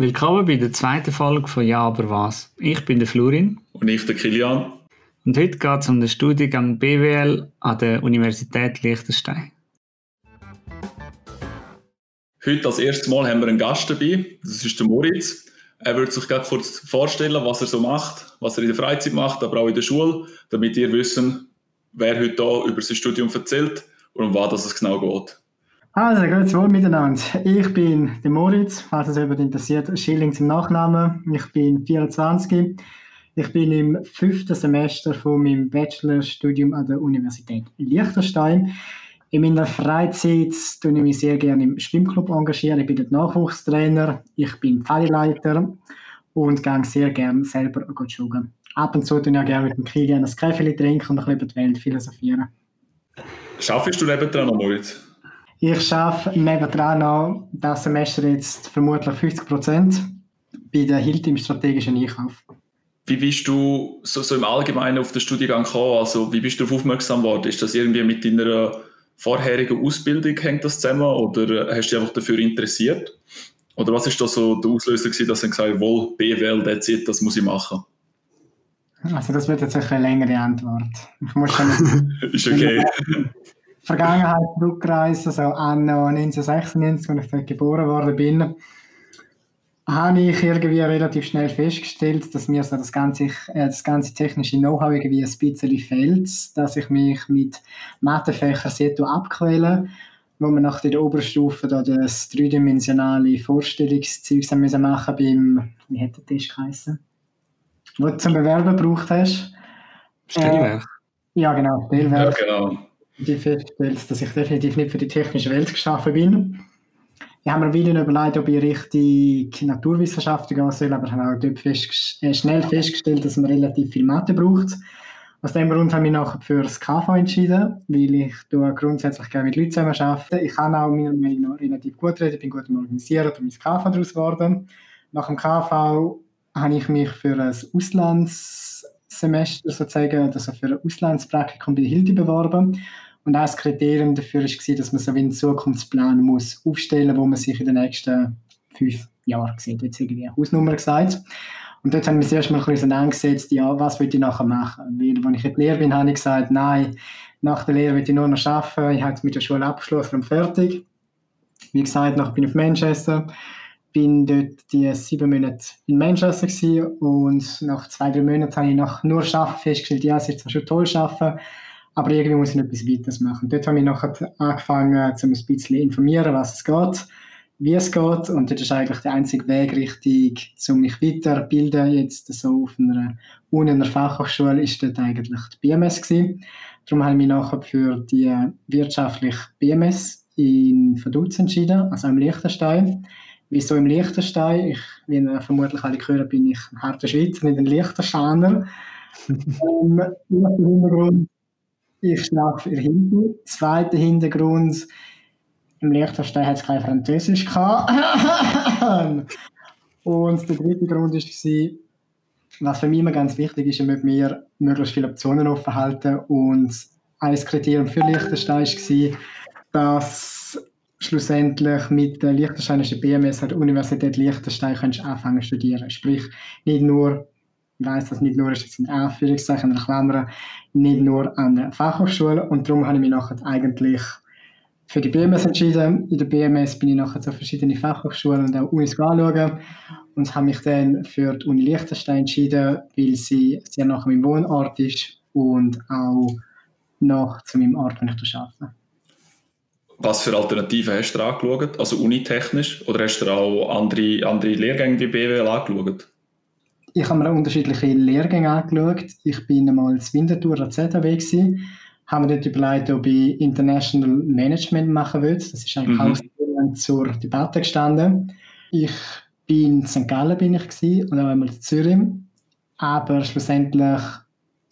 Willkommen bei der zweiten Folge von Ja, aber was? Ich bin der Florin. Und ich, der Kilian. Und heute geht es um den Studiengang BWL an der Universität Liechtenstein. Heute als erstes Mal haben wir einen Gast dabei. Das ist der Moritz. Er wird sich gerade kurz vorstellen, was er so macht, was er in der Freizeit macht, aber auch in der Schule, damit ihr wissen, wer heute hier über sein Studium erzählt und um was es genau geht. Also, grüezi wohl miteinander. Ich bin der Moritz, falls es jemand interessiert, Schilling zum Nachnamen. Ich bin 24. Ich bin im fünften Semester von meinem Bachelorstudium an der Universität Liechtenstein. In meiner Freizeit tue ich mich sehr gerne im Schwimmclub engagieren. Ich bin dort Nachwuchstrainer, ich bin Pfadeleiter und gehe sehr gerne selber joggen. Ab und zu tue ich auch gerne mit dem Kilian ein Kaffee trinken und ein bisschen über die Welt philosophieren. Schaffst du nebendran noch, Moritz? Ich arbeite nebendran noch das Semester jetzt vermutlich 50 Prozent bei der Hilt im strategischen Einkauf. Wie bist du so, so, im Allgemeinen auf den Studiengang gekommen? Also, wie bist du darauf aufmerksam geworden? Ist das irgendwie mit deiner vorherigen Ausbildung hängt das zusammen oder hast du dich einfach dafür interessiert? Oder was ist da so der Auslöser gewesen, dass du gesagt hast, wohl, BWL, that's it, das muss ich machen? Also das wird jetzt eine längere Antwort. Ich muss schon ist okay. Vergangenheit zurückreisen, so anno 1996, als ich dort geboren worden bin, habe ich irgendwie relativ schnell festgestellt, dass mir so das ganze, äh, das ganze technische Know-how irgendwie ein bisschen fehlt, dass ich mich mit Mathefächern sehr abquäle, wo wir nach der Oberstufe da das dreidimensionale Vorstellungszeug machen müssen beim, wie hat der Test geheißen? Wo du zum Bewerben gebraucht hast. Stellwerk. Äh, ja, genau, Stellwerk. Ja, genau die feststellt, dass ich definitiv nicht für die technische Welt geschaffen bin. Ich habe mir wieder überlegt, ob ich richtig Naturwissenschaften gehen soll, aber ich habe auch dort fest, äh, schnell festgestellt, dass man relativ viel Mathe braucht. Aus dem Grund habe ich mich nachher für das KV entschieden, weil ich grundsätzlich gerne mit Leuten zusammen arbeite. Ich kann auch mir noch relativ gut reden, bin gut organisiert und mein KV daraus geworden. Nach dem KV habe ich mich für ein Auslandssemester sozusagen, also für ein Auslandspraktikum bei Hilde beworben. Und auch das Kriterium dafür war, dass man so einen Zukunftsplan muss aufstellen muss, wo man sich in den nächsten fünf Jahren sieht. Jetzt irgendwie eine Hausnummer gesagt. Und dort haben wir uns erstmal ein bisschen angesetzt, ja, was will ich nachher machen? Weil, als ich in der Lehre bin, habe ich gesagt, nein, nach der Lehre will ich nur noch arbeiten. Ich habe mit der Schule abgeschlossen und fertig. Wie gesagt, nachher bin ich auf Manchester, bin dort die sieben Monate in Manchester gewesen und nach zwei, drei Monaten habe ich nach nur Arbeiten festgestellt, ja, es ist zwar schon toll arbeiten, aber irgendwie muss ich etwas weiteres machen. Dort habe ich nachher angefangen, um ein bisschen informieren, was es geht, wie es geht. Und das ist eigentlich der einzige Weg richtig, um mich weiterzubilden. Jetzt so auf einer Uni, einer Fachhochschule, ist dort eigentlich die BMS gewesen. Darum habe ich mich nachher für die wirtschaftliche BMS in Vaduz entschieden, also im Liechtenstein. Wieso im Liechtenstein? Ich, wie ihr vermutlich alle gehört, bin ich ein harter Schweizer, nicht ein Liechtensteiner. Hintergrund ich schlafe in Hindu. Zweiter Hintergrund, im Liechtenstein hat es kein Französisch. Und der dritte Grund war, was für mich immer ganz wichtig ist, mit mir möglichst viele Optionen offen halten. Und ein Kriterium für Liechtenstein war, dass schlussendlich mit der Liechtensteinischen BMS an der Universität Liechtenstein anfangen zu studieren. Sprich, nicht nur ich weiss, dass nicht nur ist jetzt in Anführungszeichen, in Klammern, nicht nur an der Fachhochschule und darum habe ich mich nachher eigentlich für die BMS entschieden. In der BMS bin ich nachher zu verschiedenen Fachhochschulen und auch Unis anschauen und habe mich dann für die Uni Liechtenstein entschieden, weil sie sehr nach meinem Wohnort ist und auch nach zu meinem Ort, wo ich arbeite. Was für Alternativen hast du angeschaut? Also unitechnisch? Oder hast du auch andere, andere Lehrgänge wie BWL angeschaut? Ich habe mir unterschiedliche Lehrgänge angeschaut. Ich bin einmal in Winterthur ZHW gewesen, habe mir dort überlegt, ob ich International Management machen will. Das ist eigentlich mhm. zur Debatte gestanden. Ich bin in St. Gallen bin ich gewesen, und auch einmal in Zürich. Aber schlussendlich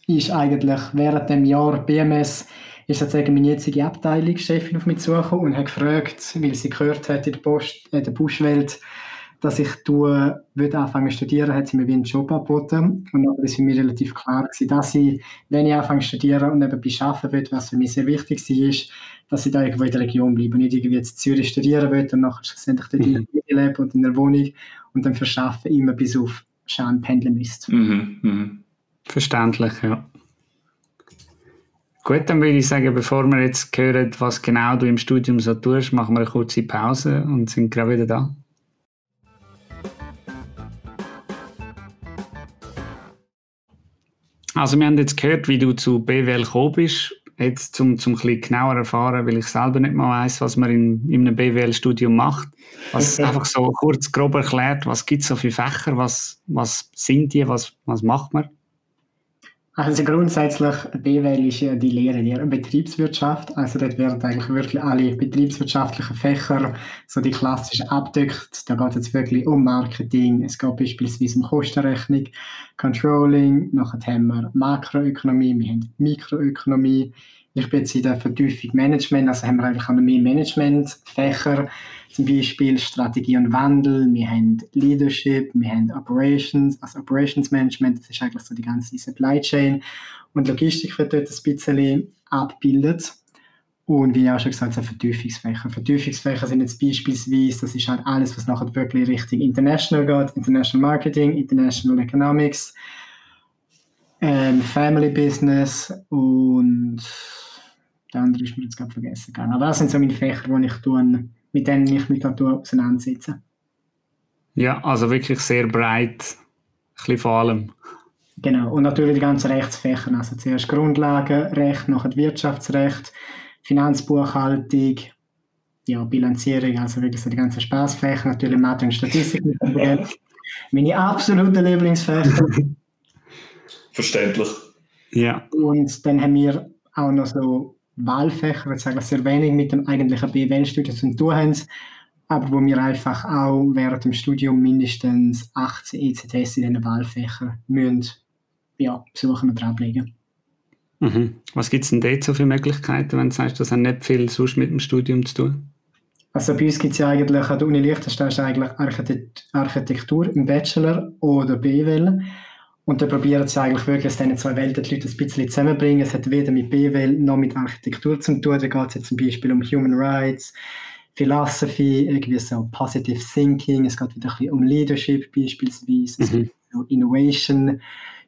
ist eigentlich während dem Jahr BMS ist sozusagen meine jetzige Abteilungschefin auf mich zugekommen und hat gefragt, weil sie gehört hat in der, Post, in der Buschwelt, dass ich tue, würde anfangen zu studieren, hat sie mir wie einen Job angeboten. Und dann war es für mich relativ klar gewesen, dass ich, wenn ich anfange zu studieren und nebenbei arbeiten will, was für mich sehr wichtig war, ist, dass ich da irgendwo in der Region bleibe und nicht irgendwie jetzt Zürich studieren will und nachher schlussendlich dort mhm. in leben und in der Wohnung und dann für Arbeiten immer bis auf Schaan pendeln müsste. Mhm. Mhm. Verständlich, ja. Gut, dann würde ich sagen, bevor wir jetzt hören, was genau du im Studium so tust, machen wir eine kurze Pause und sind gerade wieder da. Also wir haben jetzt gehört, wie du zu BWL gekommen bist. Jetzt zum, zum ein bisschen genauer erfahren, weil ich selber nicht mal weiß, was man in, in einem BWL-Studium macht. Was einfach so kurz grob erklärt, was gibt es so für Fächer, was, was sind die, was, was macht man? Also grundsätzlich, BWL ist ja die Lehre der Betriebswirtschaft. Also dort werden eigentlich wirklich alle betriebswirtschaftlichen Fächer, so die klassischen abdeckt. Da geht es jetzt wirklich um Marketing. Es geht beispielsweise um Kostenrechnung, Controlling. Nachher haben wir Makroökonomie, wir haben Mikroökonomie. Ich bin jetzt in der Vertiefung Management, also haben wir eigentlich auch noch mehr Managementfächer zum Beispiel Strategie und Wandel, wir haben Leadership, wir haben Operations, also Operations Management, das ist eigentlich so die ganze Supply Chain und Logistik wird dort ein bisschen abgebildet. Und wie ich auch schon gesagt habe, Vertiefungsfächer. Vertiefungsfächer sind jetzt beispielsweise, das ist halt alles, was nachher wirklich Richtung International geht, International Marketing, International Economics, ähm, Family Business und der andere ist mir jetzt gerade vergessen gegangen. Aber das sind so meine Fächer, die ich tun mit denen ich mich auseinandersetze. Ja, also wirklich sehr breit, ein bisschen vor allem. Genau, und natürlich die ganzen Rechtsfächer, also zuerst Grundlagenrecht, nachher Wirtschaftsrecht, Finanzbuchhaltung, ja, Bilanzierung, also wirklich so die ganzen Spaßfächer, natürlich Mathe und Statistik Meine absoluten Lieblingsfächer. Verständlich. Ja. Und dann haben wir auch noch so Wahlfächer, jetzt eigentlich sehr wenig mit dem eigentlichen BWL-Studium zu tun haben, aber wo wir einfach auch während dem Studium mindestens 18 ECTS in diesen Wahlfächern müssen, ja, besuchen und ablegen. Mhm. Was gibt es denn dort so für Möglichkeiten, wenn du sagst, das hat nicht viel sonst mit dem Studium zu tun? Also bei uns gibt es ja eigentlich an der Uni Liechtenstein eigentlich Architektur im Bachelor oder BWL. Und da probieren sie eigentlich wirklich, dass diese zwei Welten die Leute ein bisschen zusammenbringen. Es hat weder mit BWL noch mit Architektur zu tun. Da geht es jetzt zum Beispiel um Human Rights, Philosophy, irgendwie so Positive Thinking. Es geht wieder ein bisschen um Leadership beispielsweise, mhm. so Innovation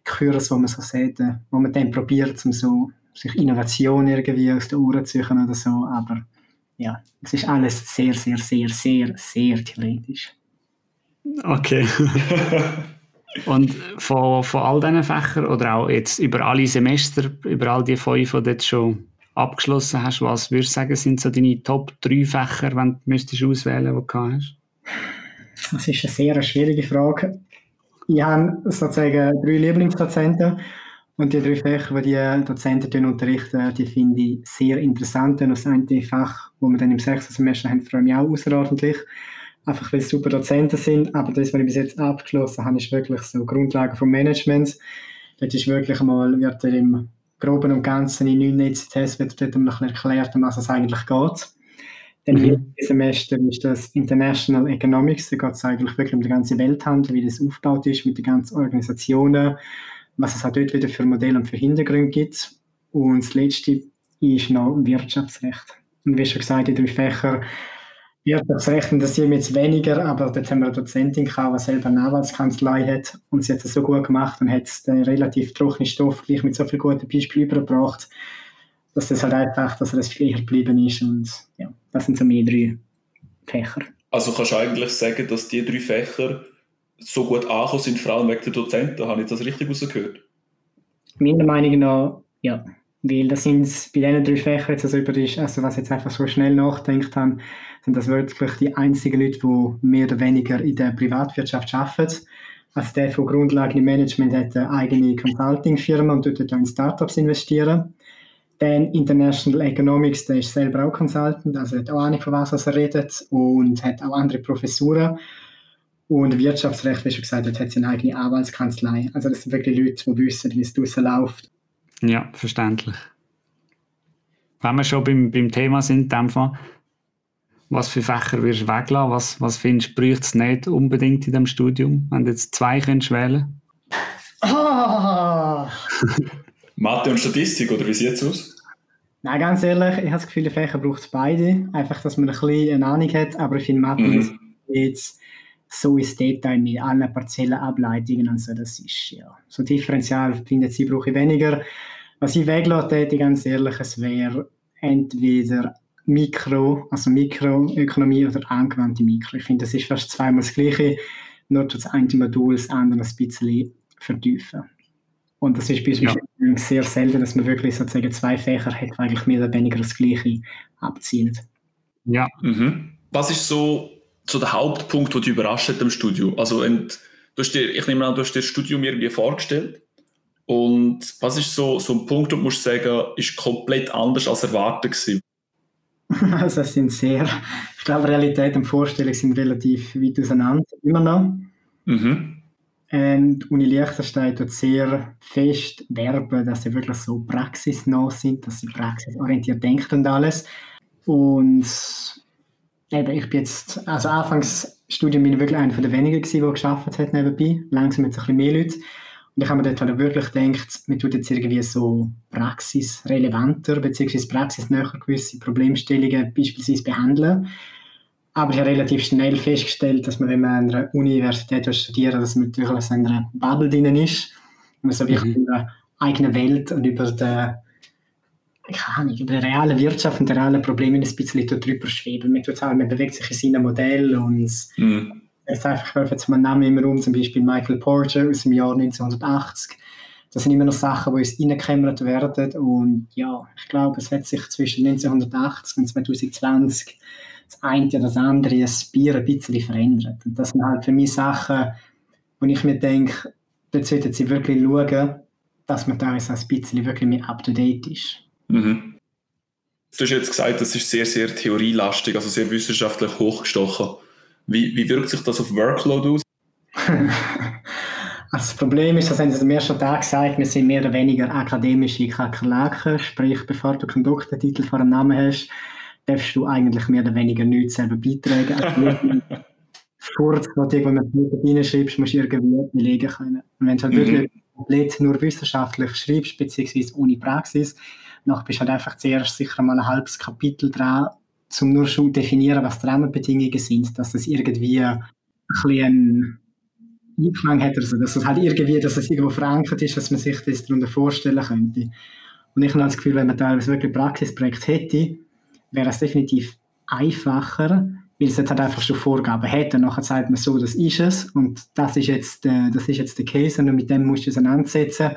Kurs, wo man so sieht, äh, wo man dann probiert, um so sich Innovation irgendwie aus den Ohren zu suchen oder so. Aber ja, es ist alles sehr, sehr, sehr, sehr, sehr theoretisch. Okay. Und von, von all diesen Fächern oder auch jetzt über alle Semester, über all die fünf, die du jetzt schon abgeschlossen hast, was würdest du sagen, sind so deine Top 3 Fächer, wenn du müsstest auswählen, die du hast? Das ist eine sehr schwierige Frage. Ich habe sozusagen drei Lieblingsdozenten und die drei Fächer, die die Dozenten unterrichten, die finde ich sehr interessant. Und das eine Fach, wo wir dann im sechsten Semester haben, freue ich mich auch außerordentlich einfach weil es super Dozenten sind. Aber das, was ich bis jetzt abgeschlossen habe, ist wirklich so Grundlagen vom Management. Das ist wirklich mal, wird er im Groben und Ganzen in neun ECTS wird dort noch erklärt, um was es eigentlich geht. Dann mhm. im Semester ist das International Economics, da geht es eigentlich wirklich um den ganzen Welthandel, wie das aufgebaut ist mit den ganzen Organisationen, was es auch dort wieder für Modelle und für Hintergründe gibt. Und das letzte ist noch Wirtschaftsrecht. Und wie schon gesagt, die drei Fächer Wirtschaftsrecht interessiert mich jetzt weniger, aber dort haben wir eine Dozentin gehabt, die selber eine Anwaltskanzlei hat und sie hat es so gut gemacht und hat den relativ trockenen Stoff gleich mit so vielen guten Beispielen übergebracht, dass das halt einfach, dass er das viel eher geblieben ist und ja, das sind so meine drei Fächer. Also kannst du eigentlich sagen, dass die drei Fächer so gut angekommen sind, vor allem wegen der Dozenten, habe ich das richtig rausgehört? Meiner Meinung nach, ja. Weil das sind bei diesen drei Fächern, jetzt also über die, also was jetzt einfach so schnell nachdenkt habe, sind das wirklich die einzigen Leute, die mehr oder weniger in der Privatwirtschaft arbeiten. Also der von Grundlagen im Management hat eine eigene Consulting-Firma und tut in Startups investieren. Dann International Economics, der ist selber auch Consultant, also hat auch Ahnung von was, er redet und hat auch andere Professuren. Und Wirtschaftsrecht, wie schon gesagt hat seine eigene Anwaltskanzlei. Also das sind wirklich Leute, die wissen, wie es draussen läuft ja, verständlich. Wenn wir schon beim, beim Thema sind, in dem Fall, Was für Fächer wirst du weglassen? Was, was findest du, bräuchte es nicht unbedingt in dem Studium, wenn du jetzt zwei könntest wählen Ah! Mathe und Statistik, oder wie sieht es aus? Nein, ganz ehrlich, ich habe das Gefühl, die Fächer braucht es beide. Einfach, dass man ein bisschen eine Ahnung hat. Aber ich finde, Mathe Mhm. ist jetzt so ins Detail mit allen Parzellenableitungen und so. Das ist, ja, so differenzial findet sie, brauche ich weniger. Was ich weglassen hätte, ganz ehrlich, es wäre entweder Mikro, also Mikroökonomie oder angewandte Mikro. Ich finde, das ist fast zweimal das Gleiche, nur das eine Modul das andere ein bisschen vertiefen. Und das ist bei uns Ja. sehr selten, dass man wirklich sozusagen zwei Fächer hat, die eigentlich mehr oder weniger das Gleiche abzielen. Ja, Mhm. Was ist so, so der Hauptpunkt, der dich überrascht hat im Studio? Also, und, du hast dir, ich nehme an, du hast dir das Studium irgendwie vorgestellt. Und was ist so, so ein Punkt, wo du musst sagen, ist komplett anders als erwartet gewesen? Also es sind sehr, ich glaube, Realität und Vorstellung sind relativ weit auseinander, immer noch. Mhm. Ähm, die Uni Liechtenstein tut sehr fest werben, dass sie wirklich so praxisnah sind, dass sie praxisorientiert denken und alles. Und eben, ich bin jetzt, also Anfangsstudium bin ich wirklich einer der wenigen gewesen, der geschafft hat nebenbei. Langsam jetzt ein bisschen mehr Leute. Und ich habe mir dort halt wirklich gedacht, man tut jetzt irgendwie so praxisrelevanter, beziehungsweise praxisnäher gewisse Problemstellungen beispielsweise behandeln. Aber ich habe relativ schnell festgestellt, dass man, wenn man an einer Universität studiert, dass man natürlich in einer Bubble drin ist. Und man so wirklich Mhm. über die eigene Welt und über die, keine Ahnung, über die reale Wirtschaft und die realen Probleme ein bisschen drüber schweben. Man, halt, man bewegt sich in seinem Modell und Mhm. Jetzt einfach, ich werfe jetzt mal einen Namen immer um, zum Beispiel Michael Porter aus dem Jahr 1980. Das sind immer noch Sachen, die uns reingekämmert werden. Und ja, ich glaube, es hat sich zwischen 1980 und 2020 das eine oder das andere, das Bier ein bisschen verändert. Und das sind halt für mich Sachen, wo ich mir denke, dort sollten sie wirklich schauen, dass man da ein bisschen wirklich mehr up-to-date ist. Mhm. Du hast jetzt gesagt, das ist sehr, sehr theorielastig, also sehr wissenschaftlich hochgestochen. Wie, wie wirkt sich das auf Workload aus? Also das Problem ist, das haben sie am ersten Tag gesagt, wir sind mehr oder weniger akademische Kakerlaken, sprich, bevor du keinen Doktortitel vor dem Namen hast, darfst du eigentlich mehr oder weniger nichts selber beitragen. Also Furz, wo du irgendwo mit reinschreibst, musst du irgendwie belegen können. Und wenn du halt Mhm. wirklich komplett nur wissenschaftlich schreibst, beziehungsweise ohne Praxis, dann bist halt einfach zuerst sicher mal ein halbes Kapitel dran, um nur schon definieren, was die Rahmenbedingungen sind, dass das irgendwie ein bisschen Einklang hat, also dass es halt irgendwie, dass es irgendwo verankert ist, dass man sich das darunter vorstellen könnte. Und ich habe das Gefühl, wenn man teilweise wirklich Praxisprojekt hätte, wäre es definitiv einfacher, weil es jetzt halt einfach schon Vorgaben hätte. Und nachher sagt man so, das ist es und das ist jetzt, äh, das ist jetzt der Case und mit dem musst du es auseinandersetzen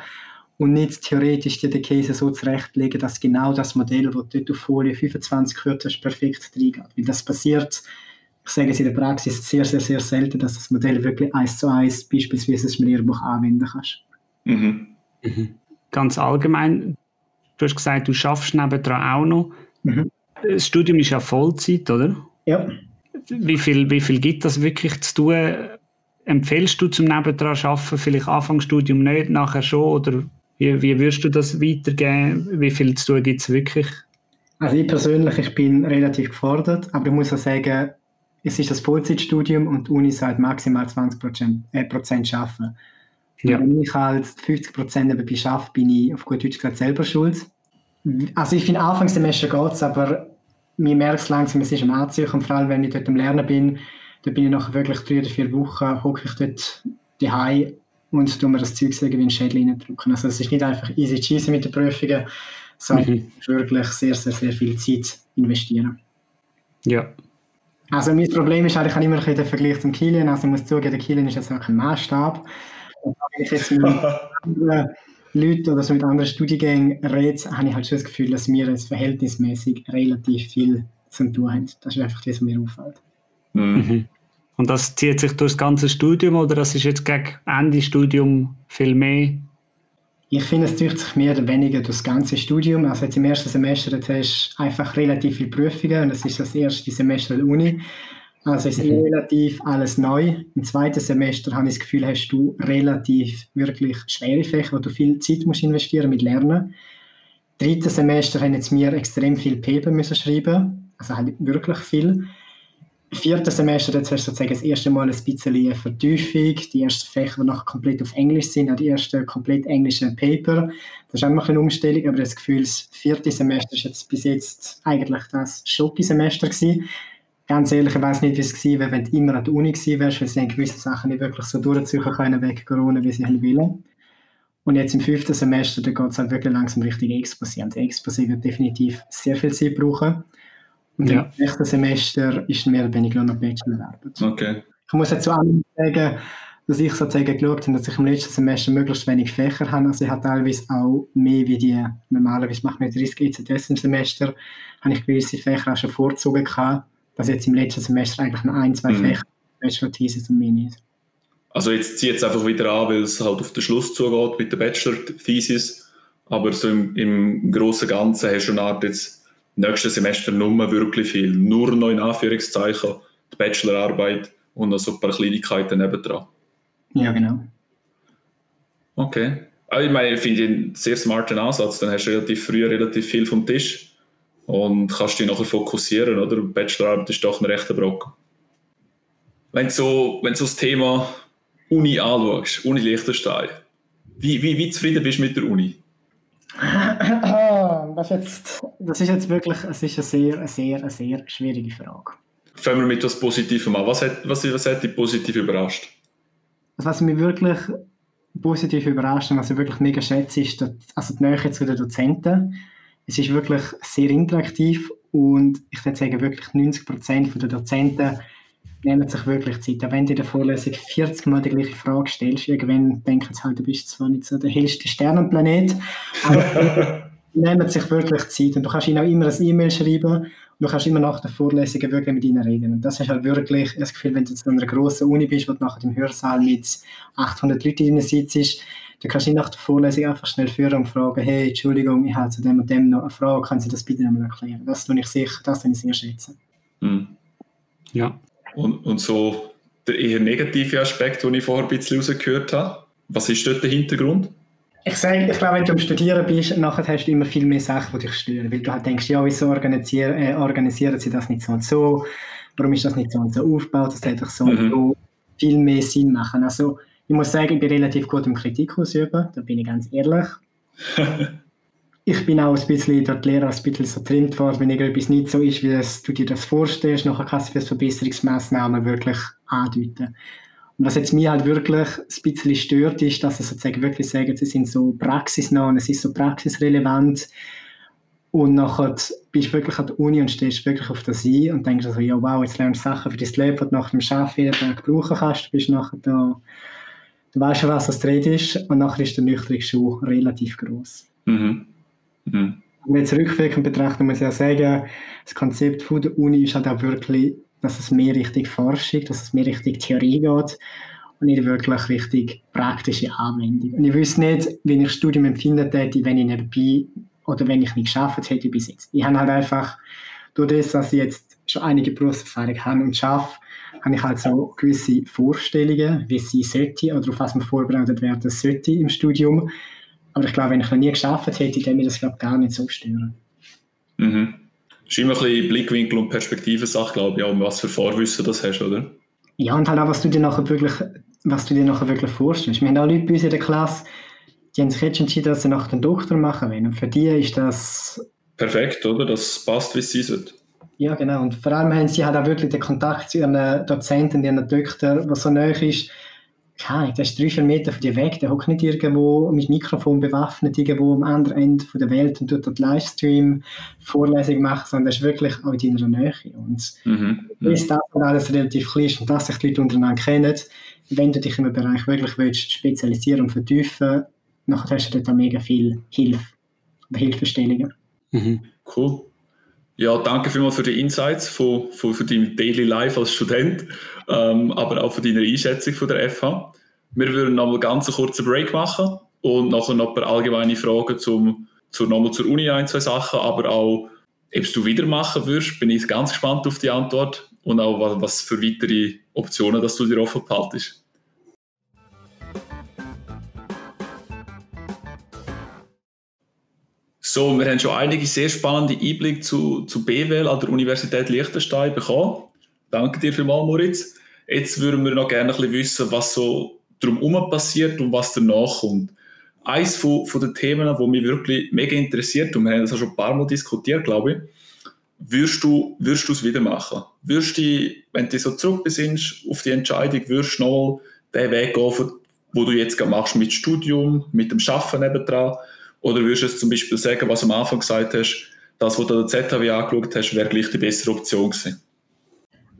und nicht theoretisch dir den Case so zurechtlegen, dass genau das Modell, das du dort auf Folie 25 gehört hast, perfekt reingeht. Weil das passiert, ich sage es in der Praxis, sehr, sehr, sehr selten, dass das Modell wirklich eins zu eins beispielsweise ein Lehrbuch anwenden kannst. Mhm. ganz allgemein, du hast gesagt, du schaffst nebendran auch noch. Mhm. Das Studium ist ja Vollzeit, oder? Ja. Wie viel, wie viel gibt das wirklich zu tun? Empfehlst du zum Nebendran arbeiten, vielleicht Anfangsstudium nicht, nachher schon? Oder wie, wie würdest du das weitergeben? Wie viel zu tun gibt es wirklich? Also ich persönlich, ich bin relativ gefordert, aber ich muss auch sagen, es ist das Vollzeitstudium und die Uni sagt maximal 20 Prozent, äh, Prozent arbeiten. Ja. Wenn ich halt 50 Prozent nebenbei arbeite, bin ich auf gut Deutsch gesagt selber schuld. Also ich finde, Anfangssemester geht es, aber mir merkt es langsam, es ist am Anziehen und vor allem, wenn ich dort am Lernen bin, da bin ich nachher wirklich drei oder vier Wochen, hocke ich dort daheim und tue mir das Zeug sagen wie ein Schädel reindrücken. Also es ist nicht einfach easy cheesy mit den Prüfungen, sondern Mhm. wirklich sehr, sehr, sehr viel Zeit investieren. Ja. Also mein Problem ist halt, ich habe immer ein den Vergleich zum Kilian, also ich muss zugeben, der Kilian ist jetzt auch kein Maßstab. Und wenn ich jetzt mit anderen Leuten oder so mit anderen Studiengängen rede, habe ich halt schon das Gefühl, dass wir jetzt verhältnismäßig relativ viel zu tun haben. Das ist einfach das, was mir auffällt. Mhm. Und das zieht sich durch das ganze Studium oder das ist jetzt gegen Ende Studium viel mehr? Ich finde, es zieht sich mehr oder weniger durch das ganze Studium. Also jetzt im ersten Semester hast du einfach relativ viele Prüfungen und das ist das erste Semester der Uni. Also ist Mhm. relativ alles neu. Im zweiten Semester habe ich das Gefühl, hast du relativ wirklich schwere Fächer, wo du viel Zeit musst investieren mit Lernen. Im dritten Semester haben jetzt wir extrem viel Paper müssen schreiben, also halt wirklich viel. Vierten Semester jetzt hast du sozusagen das erste Mal ein bisschen eine Vertiefung, die ersten Fächer, die noch komplett auf Englisch sind, auch die ersten komplett englischen Paper. Das ist auch noch eine Umstellung, aber das Gefühl, das vierte Semester ist jetzt bis jetzt eigentlich das Schoki-Semester gewesen. Ganz ehrlich, ich weiß nicht, wie es gewesen wäre, wenn du immer an der Uni gewesen wärst, weil sie gewisse Sachen nicht wirklich so durchziehen können wegen Corona, wie sie wollen. Und jetzt im fünften Semester, da geht es halt wirklich langsam Richtung Exposé. Und Exposé wird definitiv sehr viel Zeit brauchen. Und ja. im nächsten Semester ist mehr oder weniger noch Bachelorarbeit. Okay. Ich muss jetzt zu anderen sagen, dass ich sozusagen geschaut habe, dass ich im letzten Semester möglichst wenig Fächer habe. Also ich habe teilweise auch mehr wie die, normalerweise macht man 30 ECTS im Semester, habe ich gewisse Fächer auch schon vorgezogen gehabt, dass jetzt im letzten Semester eigentlich nur ein, zwei mhm. Fächer Bachelor-Thesis und mehr nicht. Also jetzt zieht es einfach wieder an, weil es halt auf den Schluss zugeht mit der Bachelor-Thesis, aber so im, im großen Ganzen hast du eine Art jetzt nächstes Semester nur wirklich viel. Nur noch in Anführungszeichen die Bachelorarbeit und noch so ein paar Kleinigkeiten nebendran. Ja, genau. Okay. Also ich meine, ich finde einen sehr smarten Ansatz. Dann hast du relativ früh relativ viel vom Tisch und kannst dich nachher fokussieren, oder? Bachelorarbeit ist doch ein rechter Brocken. Wenn du so, wenn so das Thema Uni anschaust, Uni Liechtenstein, wie, wie, wie zufrieden bist du mit der Uni? das, ist jetzt, das ist jetzt wirklich es ist eine sehr, eine sehr, eine sehr schwierige Frage. Fangen wir mit etwas Positivem an. Was hat, was, was hat dich positiv überrascht? Also was mich wirklich positiv überrascht und was ich wirklich mega schätze, ist dass, also die Nähe zu den Dozenten. Es ist wirklich sehr interaktiv und ich würde sagen, wirklich 90% der Dozenten nehmen sich wirklich Zeit. Auch wenn du in der Vorlesung 40 Mal die gleiche Frage stellst, irgendwann denken sie halt, du bist zwar nicht so der hellste Sternenplanet, aber nehmen sich wirklich Zeit. Und du kannst ihnen auch immer ein E-Mail schreiben und du kannst immer nach der Vorlesung wirklich mit ihnen reden. Und das ist halt wirklich das Gefühl, wenn du zu einer grossen Uni bist, wo du nachher im Hörsaal mit 800 Leuten drin sitzt, dann kannst du nach der Vorlesung einfach schnell führen und fragen, hey, Entschuldigung, ich habe zu dem und dem noch eine Frage, können Sie das bitte nochmal erklären? Das tue ich sicher, das tue ich sehr schätzen. Mhm. Ja. Und, und so der eher negative Aspekt, den ich vorher ein bisschen rausgehört habe, was ist dort der Hintergrund? Ich sage, ich glaube, wenn du am Studieren bist, nachher hast du immer viel mehr Sachen, die dich stören. Weil du halt denkst, ja, wieso organisieren, äh, organisieren sie das nicht so und so? Warum ist das nicht so und so aufgebaut? Das hätte so mhm. und so viel mehr Sinn machen. Also, ich muss sagen, ich bin relativ gut im Kritik ausüben, da bin ich ganz ehrlich. ich bin auch ein bisschen dort Lehrer ein bisschen so trimmt worden, wenn irgendetwas nicht so ist, wie das, du dir das vorstellst, nachher kannst du für Verbesserungsmaßnahmen wirklich andeuten. Und was jetzt mir halt wirklich ein bisschen stört, ist, dass sie sozusagen wirklich sagen, sie sind so praxisnah und es ist so praxisrelevant. Und nachher bist du wirklich an der Uni und stehst wirklich auf der ein und denkst so, ja wow, jetzt lernst du Sachen für dein Leben, die du nach dem Arbeiten jeden Tag brauchen kannst. Du bist nachher da, du weißt schon, was das Dreht ist und nachher ist der nüchterne Schuh relativ groß. Mhm. Mhm. Und jetzt rückwirkend betrachten muss ich ja sagen, das Konzept von der Uni ist halt auch wirklich dass es mehr Richtung Forschung, dass es mehr Richtung Theorie geht und nicht wirklich richtig praktische Anwendung. Und ich wüsste nicht, wie ich Studium empfinden hätte, wenn ich nebenbei oder wenn ich nicht geschafft hätte bis jetzt. Ich habe halt einfach, durch das, dass ich jetzt schon einige Berufserfahrung habe und schaffe, habe ich halt so gewisse Vorstellungen, wie sie sollte oder auf was man vorbereitet werden sollte im Studium. Aber ich glaube, wenn ich noch nie geschafft hätte, dann würde das glaube gar nicht so stören. Mhm ist immer ein bisschen Blickwinkel und Perspektivensache, glaube ich, auch, was für Vorwissen das hast, oder? Ja, und halt auch, was du dir nachher wirklich, was du dir nachher wirklich vorstellst. Wir haben auch Leute bei uns in der Klasse, die haben sich jetzt entschieden, dass sie nachher den Doktor machen wollen. Und für die ist das... Perfekt, oder? Das passt, wie es sein sollte. Ja, genau. Und vor allem haben sie halt auch wirklich den Kontakt zu ihren Dozenten, ihren Doktor, was so neu ist, keine der ist drei, vier Meter von dir weg, der hockt nicht irgendwo mit Mikrofon bewaffnet, irgendwo am anderen Ende der Welt und tut dort Livestream Vorlesung machen, sondern der ist wirklich auch in deiner Nähe. Und mhm. ist das alles relativ klein ist und dass sich die Leute untereinander kennen, wenn du dich in einem Bereich wirklich willst, spezialisieren und vertiefen, nachher hast du dort auch mega viel Hilfe oder Hilfestellungen. Mhm. Cool. Ja, danke vielmals für die Insights von, von, von deinem Daily Life als Student, ähm, aber auch für deine Einschätzung von der FH. Wir würden noch mal ganz einen kurzen Break machen und nachher noch ein paar allgemeine Fragen zum, zur, nochmal zur Uni ein, zwei Sachen, aber auch, ob du wieder machen würdest, bin ich ganz gespannt auf die Antwort und auch was, was für weitere Optionen dass du dir offen behaltest. So, wir haben schon einige sehr spannende Einblicke zu, zu BWL an der Universität Liechtenstein bekommen. Danke dir vielmals, Moritz. Jetzt würden wir noch gerne ein bisschen wissen, was so drumherum passiert und was danach kommt. Eines von, von den Themen, die mich wirklich mega interessiert, und wir haben das auch schon ein paar Mal diskutiert, glaube ich, würdest du, würdest du es wieder machen? Würdest du, wenn du so zurück besinnst auf die Entscheidung, würdest du noch den Weg gehen, wo du jetzt machst mit Studium, mit dem Schaffen nebendran? Oder würdest du es zum Beispiel sagen, was du am Anfang gesagt hast, das, was du der ZHW angeschaut hast, wäre gleich die bessere Option gewesen?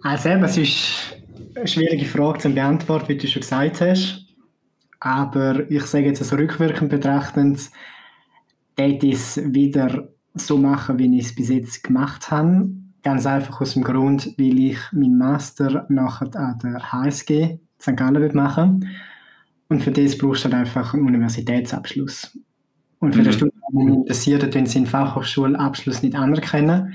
Also eben, es ist eine schwierige Frage zu beantworten, wie du schon gesagt hast. Aber ich sage jetzt also rückwirkend betrachtend, hätte ich es wieder so machen, wie ich es bis jetzt gemacht habe. Ganz einfach aus dem Grund, weil ich meinen Master nachher an der HSG St. Gallen machen Und für das brauchst du halt einfach einen Universitätsabschluss. Und für mhm. den der mich interessiert, wenn sie einen Fachhochschulabschluss nicht anerkennen.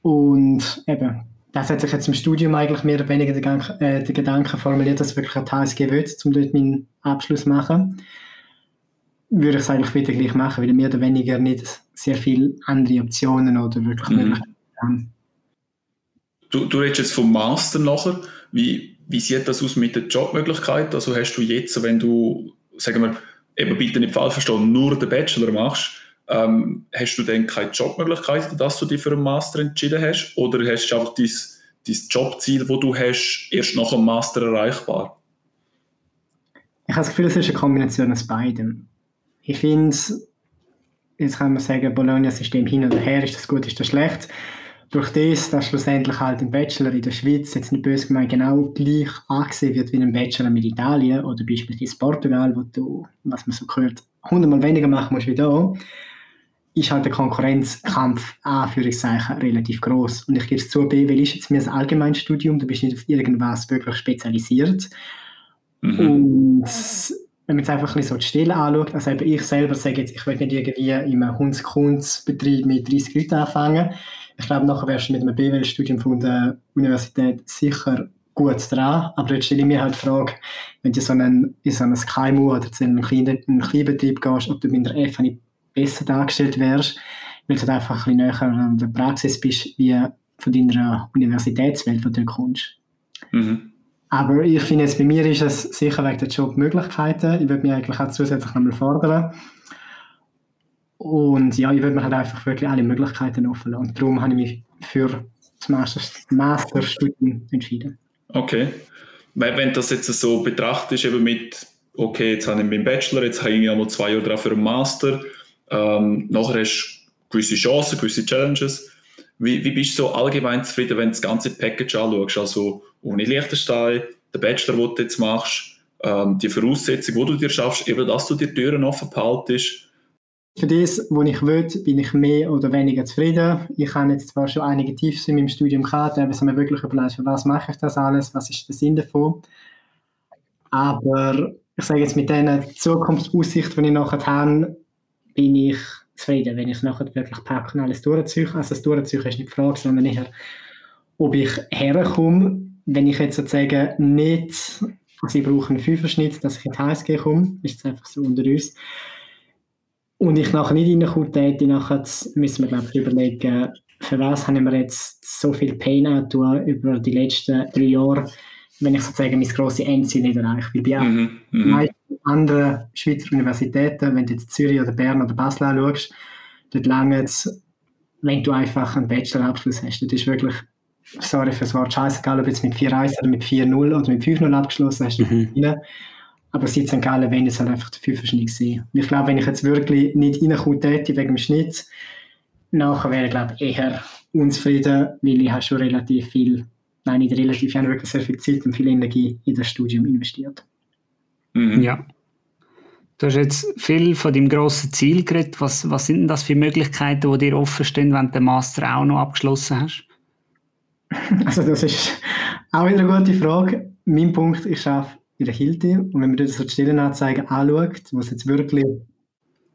Und eben, das hat sich jetzt im Studium eigentlich mehr oder weniger den, äh, den Gedanken formuliert, dass ich wirklich eine HSG will, um dort meinen Abschluss zu machen. Würde ich es eigentlich wieder gleich machen, weil mehr oder weniger nicht sehr viele andere Optionen oder wirklich mhm. Möglichkeiten haben. Du, du redest jetzt vom Master nachher. Wie, wie sieht das aus mit der Jobmöglichkeit? Also hast du jetzt, wenn du, sagen wir, eben bitte nicht falsch verstehen, nur den Bachelor machst, ähm, hast du dann keine Jobmöglichkeiten, dass du dich für einen Master entschieden hast? Oder hast du einfach dein, dein Jobziel, das du hast, erst nach dem Master erreichbar? Ich habe das Gefühl, es ist eine Kombination aus beidem. Ich finde, jetzt kann man sagen, Bologna-System hin oder her, ist das gut, ist das schlecht. Durch das, dass schlussendlich halt ein Bachelor in der Schweiz, jetzt nicht böse gemeint, genau gleich angesehen wird wie ein Bachelor mit Italien oder beispielsweise Portugal, wo du, was man so gehört, hundertmal weniger machen musst wie da, ist halt der Konkurrenzkampf, Anführungszeichen, relativ groß. Und ich gebe es zu, BWL ist jetzt mehr ein Allgemeinstudium, du bist nicht auf irgendwas wirklich spezialisiert. Mhm. Und wenn man jetzt einfach ein bisschen so die Stelle anschaut, also eben ich selber sage jetzt, ich will nicht irgendwie in einem Hunds-Kunz-Betrieb mit 30 Leuten anfangen. Ich glaube, nachher wärst du mit einem BWL-Studium von der Universität sicher gut dran. Aber jetzt stelle ich mir halt die Frage, wenn du so einen, in so ein KMU oder zu einem kleinen, Kleinbetrieb gehst, ob du mit der nicht besser dargestellt wärst, weil du halt einfach ein bisschen näher an der Praxis bist, wie von deiner Universitätswelt, wo du kommst. Mhm. Aber ich finde jetzt, bei mir ist es sicher wegen der Jobmöglichkeiten. Ich würde mich eigentlich auch zusätzlich nochmal fordern. Und ja, ich würde mir halt einfach wirklich alle Möglichkeiten offen lassen. Und darum habe ich mich für das Masterstudium entschieden. Okay. Weil, wenn das jetzt so betrachtest, eben mit, okay, jetzt habe ich meinen Bachelor, jetzt habe ich einmal zwei Jahre drauf für einen Master, ähm, nachher hast du gewisse Chancen, gewisse Challenges. Wie, wie bist du so allgemein zufrieden, wenn du das ganze Package anschaust? Also Uni Liechtenstein, der Bachelor, den du jetzt machst, ähm, die Voraussetzung, die du dir schaffst, eben, dass du die Türen offen behaltest. Für das, was ich will, bin ich mehr oder weniger zufrieden. Ich habe jetzt zwar schon einige Tiefs in meinem Studium gehabt, aber ich habe mir wirklich überlegt, für was mache ich das alles, was ist der Sinn davon. Aber ich sage jetzt, mit diesen Zukunftsaussichten, die ich nachher habe, bin ich zufrieden, wenn ich nachher wirklich packe und alles durchziehe. Also das Durchziehen ist nicht die Frage, sondern eher, ob ich herkomme, wenn ich jetzt sozusagen nicht, also ich brauche einen Fünferschnitt, dass ich in die HSG komme, ist es einfach so unter uns, und ich nachher nicht reinkomme, dann nachher müssen wir glaube ich überlegen, für was haben wir jetzt so viel Pain angetan über die letzten drei Jahre, wenn ich sozusagen mein grosses Endziel nicht erreiche. Weil bei mhm, mhm. meisten anderen Schweizer Universitäten, wenn du jetzt Zürich oder Bern oder Basel anschaust, dort lange wenn du einfach einen Bachelorabschluss hast. Das ist wirklich, sorry für das Wort scheißegal, ob du jetzt mit 4-1 oder mit 4-0 oder mit 5-0 abgeschlossen hast, mhm. Aber seit St. Gallen wenn es halt einfach dafür verschieden gesehen. Und ich glaube, wenn ich jetzt wirklich nicht reinkomme wegen dem Schnitt, nachher wäre ich glaube eher unzufrieden, weil ich habe schon relativ viel nein, nicht relativ, ich habe wirklich sehr viel Zeit und viel Energie in das Studium investiert. Mhm. Ja. Du hast jetzt viel von deinem grossen Ziel geredet. Was, was sind denn das für Möglichkeiten, die dir offen stehen, wenn du den Master auch noch abgeschlossen hast? Also das ist auch wieder eine gute Frage. Mein Punkt, ich arbeite in der Hilti und wenn man das so die Stellenanzeigen anschaut, wo es jetzt wirklich,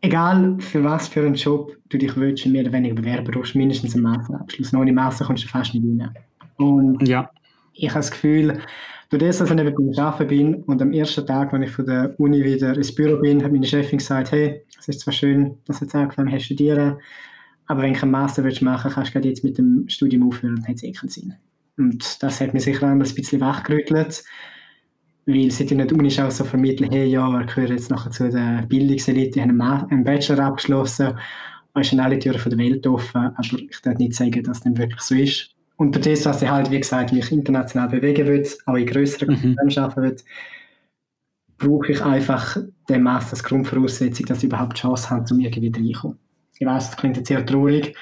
egal für was für einen Job du dich willst, mehr oder weniger bewerben, brauchst mindestens einen Masterabschluss. Ohne Master kommst du fast nicht rein. Und ja. ich habe das Gefühl, durch das, dass ich eben beim Arbeiten bin und am ersten Tag, wenn ich von der Uni wieder ins Büro bin, hat meine Chefin gesagt, hey, es ist zwar schön, dass du jetzt angefangen hast zu studieren, aber wenn du einen Master willst machen kannst du jetzt mit dem Studium aufhören, dann hat es eh keinen Sinn. Und das hat mir sicher auch ein bisschen wachgerüttelt, weil sie in der Uni auch so vermitteln, hey, ja, wir gehören jetzt nachher zu der Bildungselite, die haben einen Bachelor abgeschlossen, und sind alle Türen der Welt offen, aber ich darf nicht sagen, dass das wirklich so ist. Und durch das, dass ich halt, wie gesagt, mich international bewegen will, auch in größeren mhm. arbeiten will, brauche ich einfach den Master als Grundvoraussetzung, dass ich überhaupt die Chance habe, um irgendwie reinkommen. Ich weiß, das klingt jetzt sehr traurig,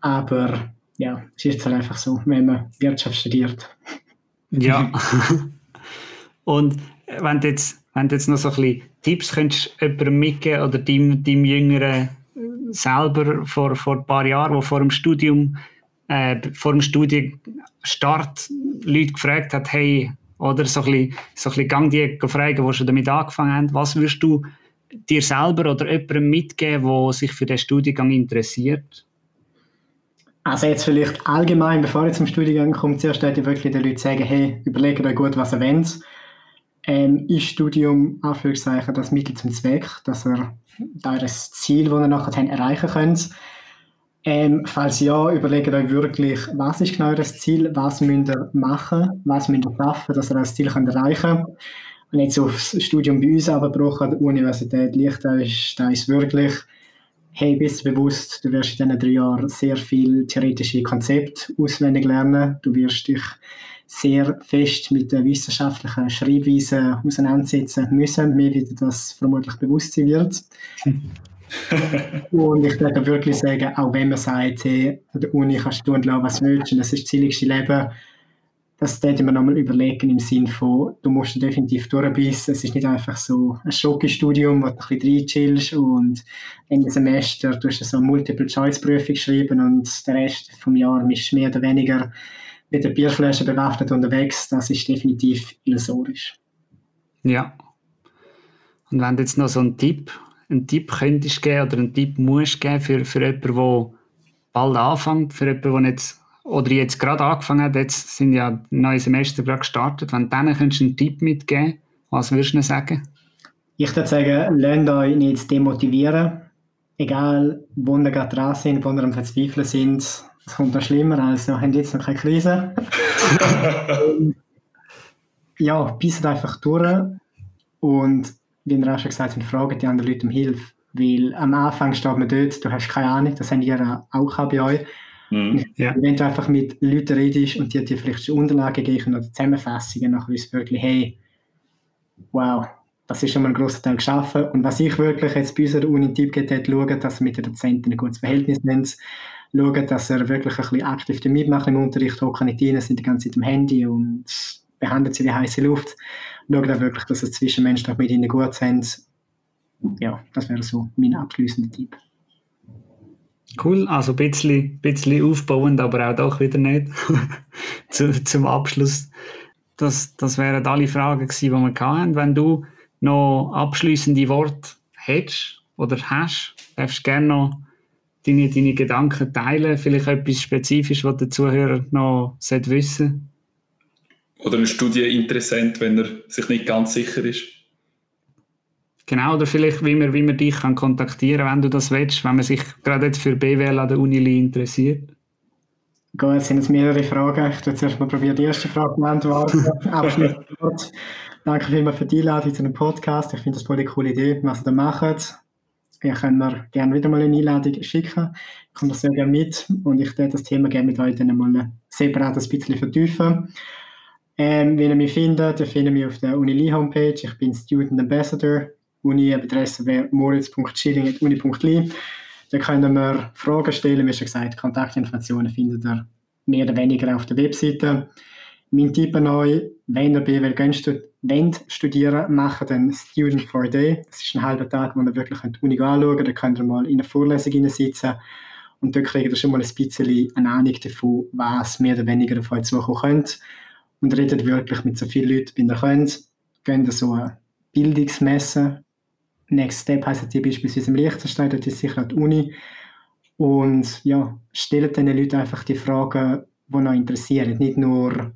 aber ja, es ist halt einfach so, wenn man Wirtschaft studiert. Ja. Und wenn du jetzt, wenn du jetzt noch so ein bisschen Tipps könntest jemandem mitgeben oder deinem, deinem Jüngeren selber vor, vor ein paar Jahren, wo vor dem Studium, äh, vor dem Studienstart Leute gefragt hat, hey, oder so ein bisschen, so ein bisschen gang die fragen, die schon damit angefangen haben, was würdest du dir selber oder jemandem mitgeben, der sich für den Studiengang interessiert? Also jetzt vielleicht allgemein, bevor ich zum Studiengang komme, zuerst sollte wirklich den Leuten sagen, hey, überlegt euch gut, was ihr wollt. Ähm, ist Studium, Anführungszeichen, das Mittel zum Zweck, dass ihr das Ziel, das ihr nachher habt, erreichen könnt. Ähm, falls ja, überlegt euch wirklich, was ist genau das Ziel, was müsst ihr machen, was müsst ihr schaffen, dass ihr das Ziel könnt erreichen könnt. Und jetzt aufs Studium bei uns abgebrochen, an der Universität Liechtenstein, da ist wirklich, hey, bist du bewusst, du wirst in diesen drei Jahren sehr viel theoretische Konzepte auswendig lernen, du wirst dich sehr fest mit der wissenschaftlichen Schreibweise auseinandersetzen müssen, mehr wie das vermutlich bewusst sein wird. und ich würde wirklich sagen, auch wenn man sagt, hey, an der Uni kannst du tun lassen, was du willst, und das ist das chilligste Leben, das sollte man nochmal überlegen im Sinne von, du musst definitiv durchbissen. Es ist nicht einfach so ein Schoki-Studium, wo du ein bisschen reinchillst und Ende Semester du hast so eine Multiple-Choice-Prüfung geschrieben und der Rest vom Jahr ist mehr oder weniger mit der Bierflasche bewaffnet unterwegs. Das ist definitiv illusorisch. Ja. Und wenn du jetzt noch so einen Tipp, einen Tipp könntest geben oder einen Tipp musst geben für, für jemanden, der bald anfängt, für jemanden, der jetzt oder jetzt gerade angefangen hat, jetzt sind ja neue Semester gerade gestartet, wenn du denen könntest einen Tipp mitgeben, was würdest du sagen? Ich würde sagen, lernt euch nicht demotivieren. Egal, wo ihr gerade dran sind, wo ihr am Verzweifeln sind, es kommt noch schlimmer, also haben jetzt noch keine Krise. ja, beißt einfach durch und wie ihr auch schon gesagt habt, fragen die anderen Leute um Hilfe. Weil am Anfang steht man dort, du hast keine Ahnung, das haben ihr auch bei euch. Mhm. Ja. Wenn du einfach mit Leuten redest und die dir vielleicht schon Unterlagen geben oder Zusammenfassungen, dann weißt du wirklich, hey, wow, das ist schon mal ein grosser Teil geschaffen. Und was ich wirklich jetzt bei unserer Uni Tipp gegeben habe, schauen, dass wir mit den Dozenten ein gutes Verhältnis haben, schauen, dass er wirklich ein bisschen aktiv mitmacht im Unterricht, hocken nicht rein, sind die ganze Zeit am Handy und behandelt sie die heiße Luft. Schauen dann wirklich, dass es zwischenmenschlich mit ihnen gut sind. Ja, das wäre so mein abschließender Tipp. Cool, also ein bisschen, bisschen aufbauend, aber auch doch wieder nicht. Zu, zum Abschluss. Das, das wären alle Fragen gewesen, die wir hatten. Wenn du noch abschließende Worte hättest oder hast, darfst du gerne noch deine, deine Gedanken teilen. Vielleicht etwas Spezifisches, was der Zuhörer noch wissen Oder ein Studieninteressent, wenn er sich nicht ganz sicher ist. Genau, oder vielleicht, wie man, wie man dich kann kontaktieren kann, wenn du das willst, wenn man sich gerade jetzt für BWL an der Uni interessiert. Gut, es sind jetzt mehrere Fragen. Ich werde zuerst mal probieren, die erste Frage zu beantworten. Danke vielmals für die Einladung zu dem Podcast. Ich finde das voll eine coole Idee, was ihr da macht. Ihr könnt mir gerne wieder mal eine Einladung schicken. Ich komme sehr gerne mit und ich werde das Thema gerne mit euch dann mal separat ein bisschen vertiefen. Ähm, wenn ihr mich findet, dann findet ihr mich auf der Uni Homepage. Ich bin Student Ambassador Uni-Adresse wäre moritz.schilling.uni.li. Da können wir Fragen stellen, wie schon gesagt, Kontaktinformationen findet ihr mehr oder weniger auf der Webseite. Mein Tipp an euch, wenn ihr BWL wollt studieren, macht dann Student for a Day. Das ist ein halber Tag, wo ihr wirklich die Uni anschauen könnt. Da könnt ihr mal in einer Vorlesung sitzen und dort kriegt ihr schon mal ein bisschen eine Ahnung davon, was mehr oder weniger auf euch zukommen könnte. Und redet wirklich mit so vielen Leuten, wie ihr könnt. Geht so eine Bildungsmesse Next Step heisst die beispielsweise im Liechtenstein, dort ist sicher die Uni. Und ja, stellt den Leuten einfach die Fragen, die noch interessieren. Nicht nur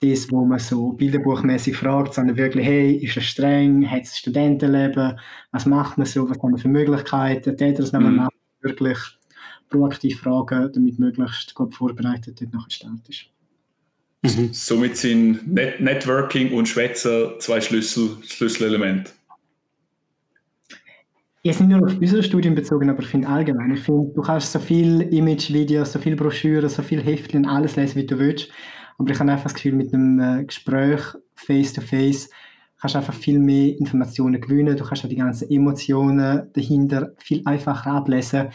das, wo man so bilderbuchmäßig fragt, sondern wirklich, hey, ist es streng, hat es Studentenleben, was macht man so, was haben wir für Möglichkeiten, tät das mhm. machen, wirklich proaktiv fragen, damit möglichst gut vorbereitet dort nachher startest. Mhm. Somit sind Net Networking und Schwätzen zwei Schlüssel Schlüsselelemente. Jetzt nicht nur auf unsere Studien bezogen, aber ich finde allgemein. Ich finde, du kannst so viel Image-Videos, so viel Broschüren, so viel Heftchen, alles lesen, wie du willst. Aber ich habe einfach das Gefühl, mit einem äh, Gespräch face-to-face -face, kannst du einfach viel mehr Informationen gewinnen. Du kannst auch die ganzen Emotionen dahinter viel einfacher ablesen,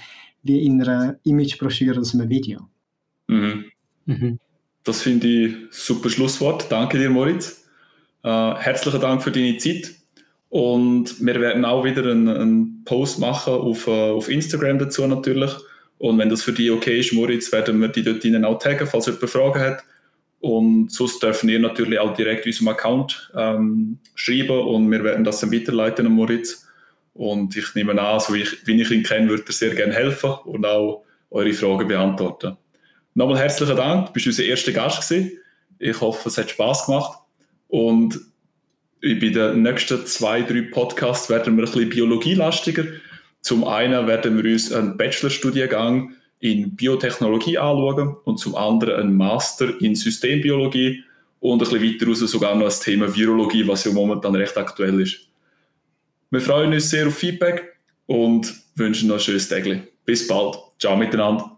wie in einer Image-Broschüre aus einem Video. Mhm. Mhm. Das finde ich super Schlusswort. Danke dir, Moritz. Äh, herzlichen Dank für deine Zeit. Und wir werden auch wieder einen, einen Post machen auf, uh, auf Instagram dazu natürlich. Und wenn das für dich okay ist, Moritz, werden wir die dort auch taggen, falls jemand Fragen hat. Und sonst dürfen ihr natürlich auch direkt unserem Account ähm, schreiben und wir werden das dann weiterleiten an Moritz. Und ich nehme an, so ich, wie ich ihn kenne, würde er sehr gerne helfen und auch eure Fragen beantworten. Nochmal herzlichen Dank, du bist unser erster Gast gewesen. Ich hoffe, es hat Spaß gemacht. Und bei den nächsten zwei, drei Podcasts werden wir ein bisschen biologielastiger. Zum einen werden wir uns einen Bachelorstudiengang in Biotechnologie anschauen und zum anderen einen Master in Systembiologie und ein bisschen weiter raus sogar noch das Thema Virologie, was ja momentan recht aktuell ist. Wir freuen uns sehr auf Feedback und wünschen noch ein schönes Tag. Bis bald. Ciao miteinander.